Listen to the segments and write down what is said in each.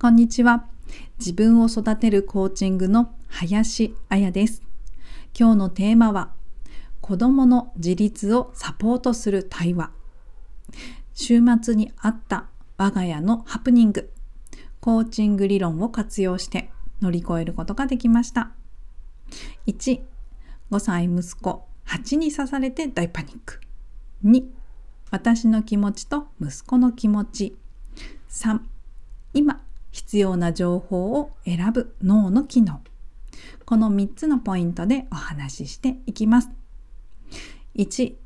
こんにちは。自分を育てるコーチングの林彩です。今日のテーマは、子供の自立をサポートする対話。週末にあった我が家のハプニング、コーチング理論を活用して乗り越えることができました。1、5歳息子、蜂に刺されて大パニック。2、私の気持ちと息子の気持ち。3、今必要な情報を選ぶ脳の機能。この3つのポイントでお話ししていきます。1、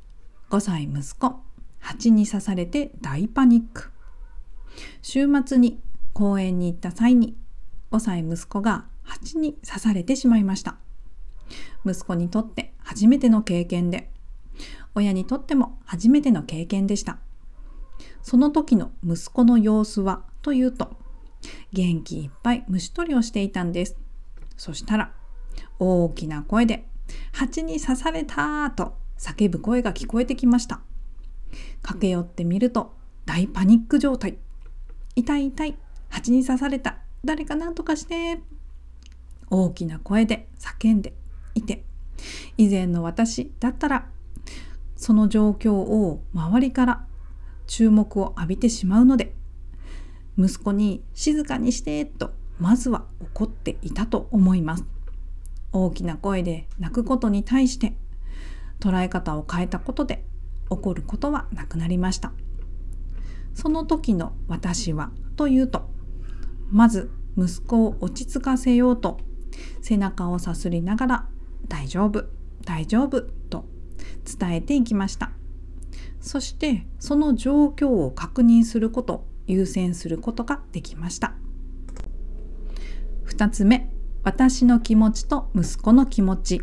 5歳息子、蜂に刺されて大パニック。週末に公園に行った際に5歳息子が蜂に刺されてしまいました。息子にとって初めての経験で、親にとっても初めての経験でした。その時の息子の様子はというと、元気いっぱい虫取りをしていたんです。そしたら、大きな声で、蜂に刺されたと叫ぶ声が聞こえてきました。駆け寄ってみると、大パニック状態。痛い痛い、蜂に刺された。誰か何とかして。大きな声で叫んでいて、以前の私だったら、その状況を周りから注目を浴びてしまうので、息子に静かにしてとまずは怒っていたと思います。大きな声で泣くことに対して捉え方を変えたことで怒ることはなくなりました。その時の私はというと、まず息子を落ち着かせようと背中をさすりながら大丈夫、大丈夫と伝えていきました。そしてその状況を確認すること優先することができました。2つ目、私の気持ちと息子の気持ち。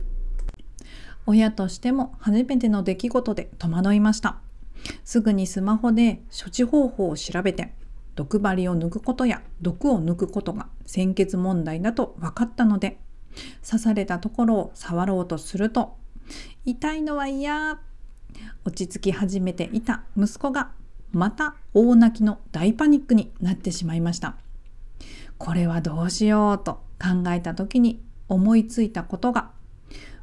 親としても初めての出来事で戸惑いました。すぐにスマホで処置方法を調べて、毒針を抜くことや毒を抜くことが鮮血問題だと分かったので、刺されたところを触ろうとすると、痛いのは嫌。落ち着き始めていた息子がまた大泣きの大パニックになってしまいました。これはどうしようと考えた時に思いついたことが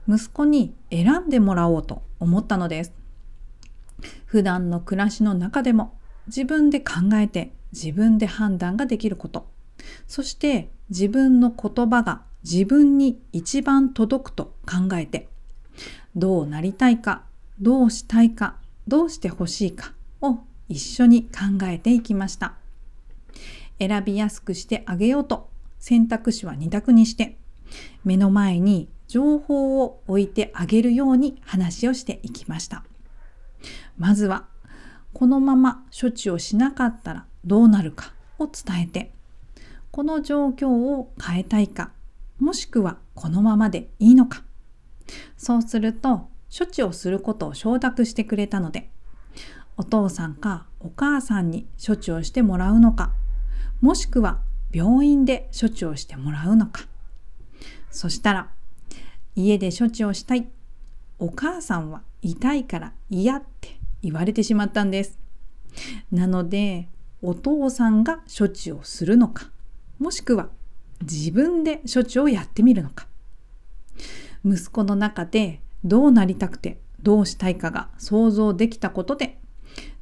息子に選んでもらおうと思ったのです。普段の暮らしの中でも自分で考えて自分で判断ができること、そして自分の言葉が自分に一番届くと考えて、どうなりたいか、どうしたいか、どうしてほしいかを一緒に考えていきました。選びやすくしてあげようと選択肢は2択にして目の前に情報を置いてあげるように話をしていきました。まずはこのまま処置をしなかったらどうなるかを伝えてこの状況を変えたいかもしくはこのままでいいのかそうすると処置をすることを承諾してくれたのでお父さんかお母さんに処置をしてもらうのか、もしくは病院で処置をしてもらうのか。そしたら、家で処置をしたい。お母さんは痛いから嫌って言われてしまったんです。なので、お父さんが処置をするのか、もしくは自分で処置をやってみるのか。息子の中でどうなりたくてどうしたいかが想像できたことで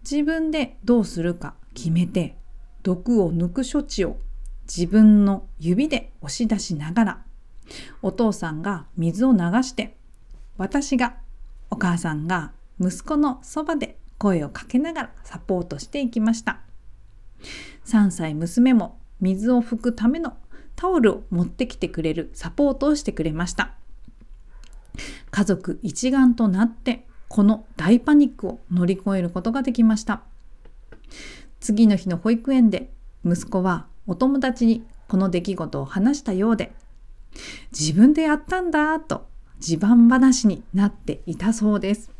自分でどうするか決めて毒を抜く処置を自分の指で押し出しながらお父さんが水を流して私がお母さんが息子のそばで声をかけながらサポートしていきました。3歳娘も水を拭くためのタオルを持ってきてくれるサポートをしてくれました。家族一丸となってこの大パニックを乗り越えることができました。次の日の保育園で息子はお友達にこの出来事を話したようで、自分でやったんだと自慢話になっていたそうです。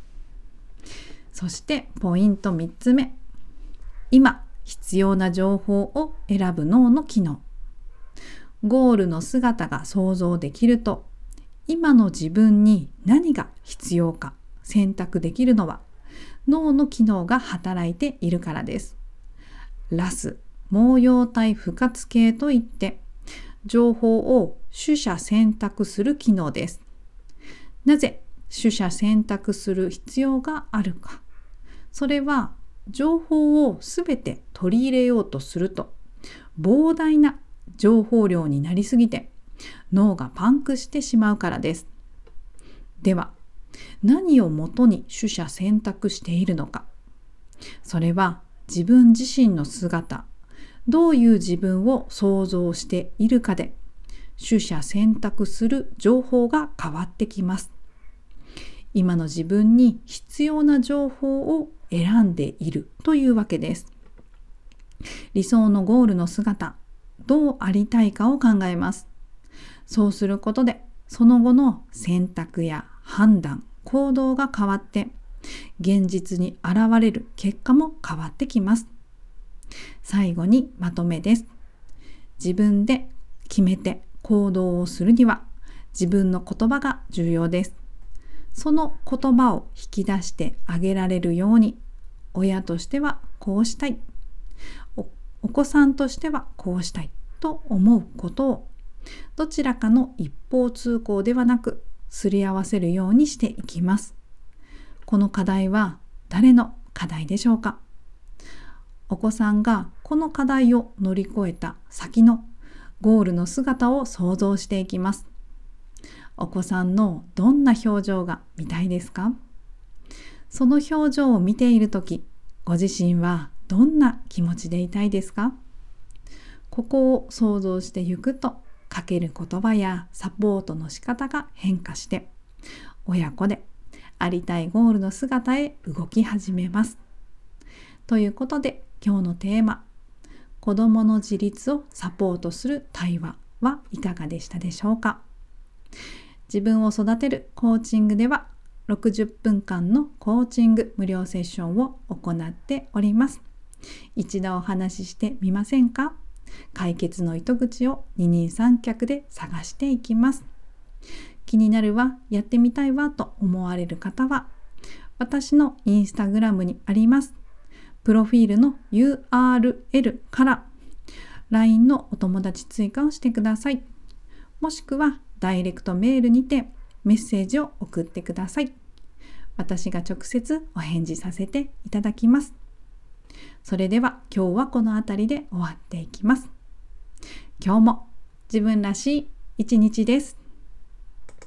そしてポイント3つ目。今必要な情報を選ぶ脳の機能。ゴールの姿が想像できると今の自分に何が必要か選択できるのは脳の機能が働いているからです。ラス、毛様体不活系といって情報を取捨選択する機能です。なぜ取捨選択する必要があるか。それは情報をすべて取り入れようとすると膨大な情報量になりすぎて脳がパンクしてしまうからです。では何をもとに取捨選択しているのか。それは自分自身の姿、どういう自分を想像しているかで取捨選択する情報が変わってきます。今の自分に必要な情報を選んでいるというわけです。理想のゴールの姿、どうありたいかを考えます。そうすることで、その後の選択や判断、行動が変わって、現実に現れる結果も変わってきます。最後にまとめです。自分で決めて行動をするには自分の言葉が重要です。その言葉を引き出してあげられるように親としてはこうしたいお子さんとしてはこうしたいと思うことをどちらかの一方通行ではなくすり合わせるようにしていきます。この課題は誰の課題でしょうか？お子さんがこの課題を乗り越えた先のゴールの姿を想像していきます。お子さんのどんな表情が見たいですか？その表情を見ているとき、ご自身はどんな気持ちでいたいですか？ここを想像していくと、かける言葉やサポートの仕方が変化して、親子でありたいゴールの姿へ動き始めます。ということで今日のテーマ子どもの自立をサポートする対話はいかがでしたでしょうか？自分を育てるコーチングでは60分間のコーチング無料セッションを行っております。一度お話ししてみませんか？解決の糸口を二人三脚で探していきます。気になるわ、やってみたいわと思われる方は、私のインスタグラムにありますプロフィールの URL から LINE のお友達追加をしてください。もしくはダイレクトメールにてメッセージを送ってください。私が直接お返事させていただきます。それでは今日はこの辺りで終わっていきます。今日も自分らしい一日です。